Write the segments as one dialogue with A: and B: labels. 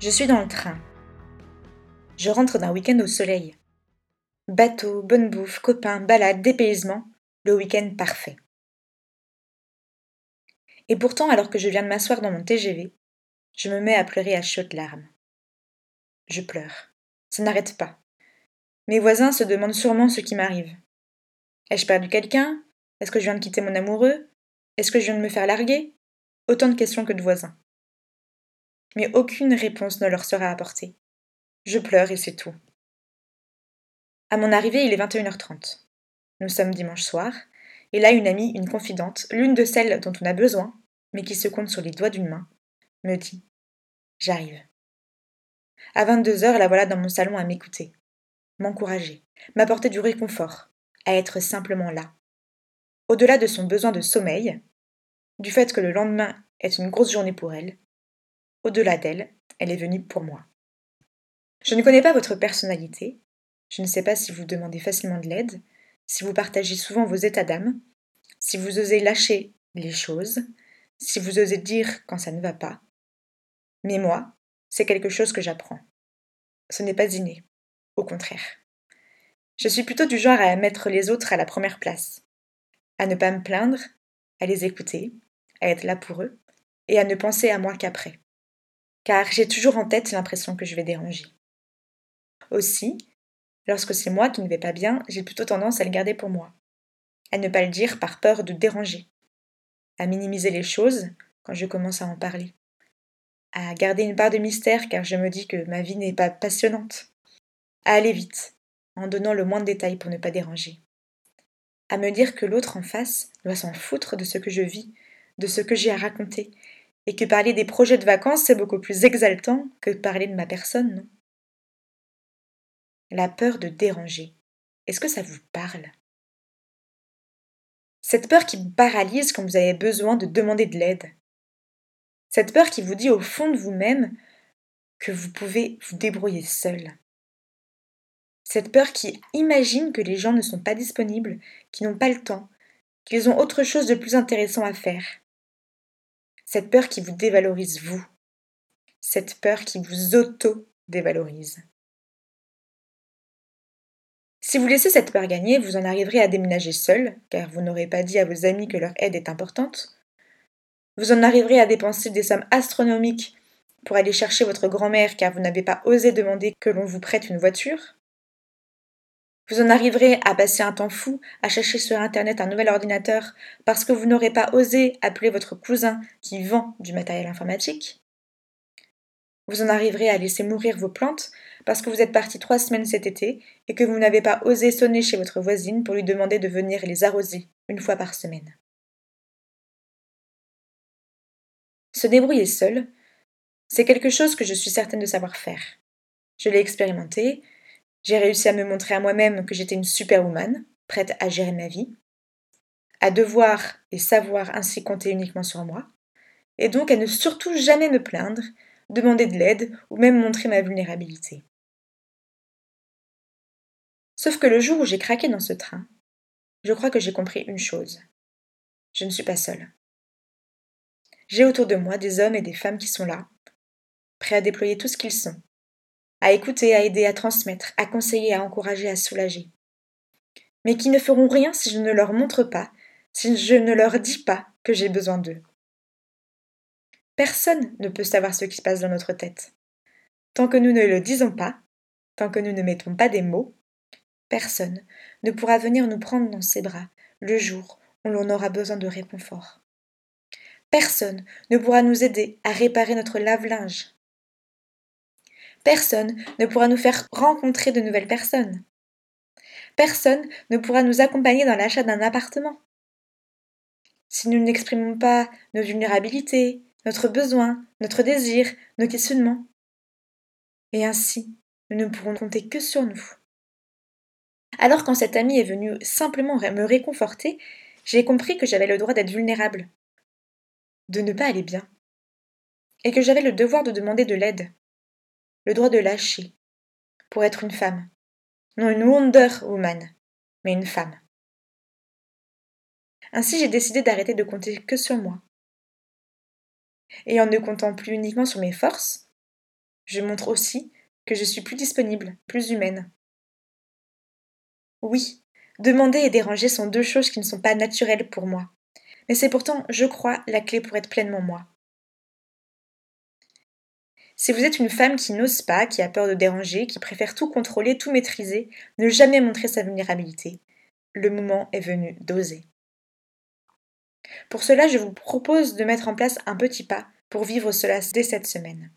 A: Je suis dans le train. Je rentre d'un week-end au soleil. Bateau, bonne bouffe, copains, balade, dépaysement, le week-end parfait. Et pourtant, alors que je viens de m'asseoir dans mon TGV, je me mets à pleurer à chaudes larmes. Je pleure. Ça n'arrête pas. Mes voisins se demandent sûrement ce qui m'arrive. Ai-je perdu quelqu'un? Est-ce que je viens de quitter mon amoureux? Est-ce que je viens de me faire larguer? Autant de questions que de voisins mais aucune réponse ne leur sera apportée. Je pleure et c'est tout. À mon arrivée, il est 21h30. Nous sommes dimanche soir, et là une amie, une confidente, l'une de celles dont on a besoin, mais qui se compte sur les doigts d'une main, me dit J'arrive. À 22 heures, la voilà dans mon salon à m'écouter, m'encourager, m'apporter du réconfort, à être simplement là. Au-delà de son besoin de sommeil, du fait que le lendemain est une grosse journée pour elle, au-delà d'elle, elle est venue pour moi. Je ne connais pas votre personnalité, je ne sais pas si vous demandez facilement de l'aide, si vous partagez souvent vos états d'âme, si vous osez lâcher les choses, si vous osez dire quand ça ne va pas. Mais moi, c'est quelque chose que j'apprends. Ce n'est pas inné, au contraire. Je suis plutôt du genre à mettre les autres à la première place, à ne pas me plaindre, à les écouter, à être là pour eux, et à ne penser à moi qu'après car j'ai toujours en tête l'impression que je vais déranger. Aussi, lorsque c'est moi qui ne vais pas bien, j'ai plutôt tendance à le garder pour moi, à ne pas le dire par peur de déranger, à minimiser les choses quand je commence à en parler, à garder une part de mystère car je me dis que ma vie n'est pas passionnante, à aller vite, en donnant le moins de détails pour ne pas déranger, à me dire que l'autre en face doit s'en foutre de ce que je vis, de ce que j'ai à raconter, et que parler des projets de vacances, c'est beaucoup plus exaltant que parler de ma personne, non? La peur de déranger. Est-ce que ça vous parle? Cette peur qui vous paralyse quand vous avez besoin de demander de l'aide. Cette peur qui vous dit au fond de vous-même que vous pouvez vous débrouiller seul. Cette peur qui imagine que les gens ne sont pas disponibles, qu'ils n'ont pas le temps, qu'ils ont autre chose de plus intéressant à faire cette peur qui vous dévalorise vous, cette peur qui vous auto-dévalorise. Si vous laissez cette peur gagner, vous en arriverez à déménager seul, car vous n'aurez pas dit à vos amis que leur aide est importante. Vous en arriverez à dépenser des sommes astronomiques pour aller chercher votre grand-mère car vous n'avez pas osé demander que l'on vous prête une voiture. Vous en arriverez à passer un temps fou à chercher sur Internet un nouvel ordinateur parce que vous n'aurez pas osé appeler votre cousin qui vend du matériel informatique. Vous en arriverez à laisser mourir vos plantes parce que vous êtes parti trois semaines cet été et que vous n'avez pas osé sonner chez votre voisine pour lui demander de venir les arroser une fois par semaine. Se débrouiller seul, c'est quelque chose que je suis certaine de savoir faire. Je l'ai expérimenté, j'ai réussi à me montrer à moi-même que j'étais une superwoman, prête à gérer ma vie, à devoir et savoir ainsi compter uniquement sur moi, et donc à ne surtout jamais me plaindre, demander de l'aide ou même montrer ma vulnérabilité. Sauf que le jour où j'ai craqué dans ce train, je crois que j'ai compris une chose. Je ne suis pas seule. J'ai autour de moi des hommes et des femmes qui sont là, prêts à déployer tout ce qu'ils sont, à écouter, à aider, à transmettre, à conseiller, à encourager, à soulager. Mais qui ne feront rien si je ne leur montre pas, si je ne leur dis pas que j'ai besoin d'eux. Personne ne peut savoir ce qui se passe dans notre tête. Tant que nous ne le disons pas, tant que nous ne mettons pas des mots, personne ne pourra venir nous prendre dans ses bras le jour où l'on aura besoin de réconfort. Personne ne pourra nous aider à réparer notre lave-linge, Personne ne pourra nous faire rencontrer de nouvelles personnes. Personne ne pourra nous accompagner dans l'achat d'un appartement. Si nous n'exprimons pas nos vulnérabilités, notre besoin, notre désir, nos questionnements. Et ainsi, nous ne pourrons compter que sur nous. Alors quand cette amie est venue simplement me réconforter, j'ai compris que j'avais le droit d'être vulnérable, de ne pas aller bien, et que j'avais le devoir de demander de l'aide, le droit de lâcher, pour être une femme. Non une Wonder Woman, mais une femme. Ainsi j'ai décidé d'arrêter de compter que sur moi. Et en ne comptant plus uniquement sur mes forces, je montre aussi que je suis plus disponible, plus humaine. Oui, demander et déranger sont deux choses qui ne sont pas naturelles pour moi. Mais c'est pourtant, je crois, la clé pour être pleinement moi. Si vous êtes une femme qui n'ose pas, qui a peur de déranger, qui préfère tout contrôler, tout maîtriser, ne jamais montrer sa vulnérabilité, le moment est venu d'oser. Pour cela, je vous propose de mettre en place un petit pas pour vivre cela dès cette semaine.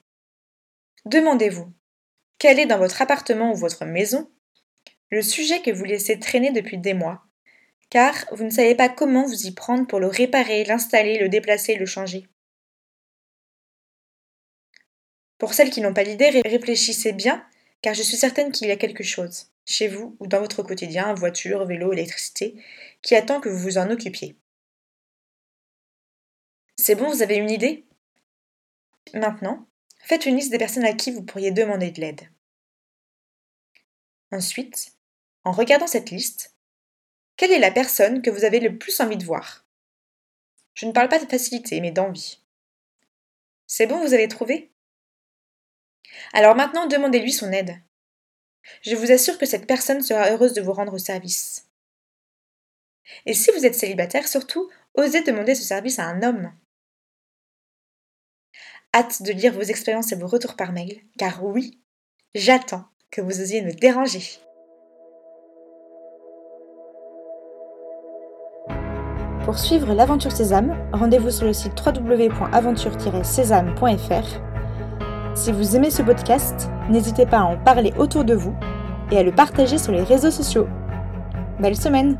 A: Demandez-vous, quel est dans votre appartement ou votre maison le sujet que vous laissez traîner depuis des mois, car vous ne savez pas comment vous y prendre pour le réparer, l'installer, le déplacer, le changer. Pour celles qui n'ont pas l'idée, réfléchissez bien, car je suis certaine qu'il y a quelque chose, chez vous ou dans votre quotidien, voiture, vélo, électricité, qui attend que vous vous en occupiez. C'est bon, vous avez une idée? Maintenant, faites une liste des personnes à qui vous pourriez demander de l'aide. Ensuite, en regardant cette liste, quelle est la personne que vous avez le plus envie de voir? Je ne parle pas de facilité, mais d'envie. C'est bon, vous avez trouvé? Alors maintenant, demandez-lui son aide. Je vous assure que cette personne sera heureuse de vous rendre service. Et si vous êtes célibataire, surtout, osez demander ce service à un homme. Hâte de lire vos expériences et vos retours par mail, car oui, j'attends que vous osiez me déranger. Pour suivre l'aventure Sésame, rendez-vous sur le site www.aventure-sésame.fr si vous aimez ce podcast, n'hésitez pas à en parler autour de vous et à le partager sur les réseaux sociaux. Belle semaine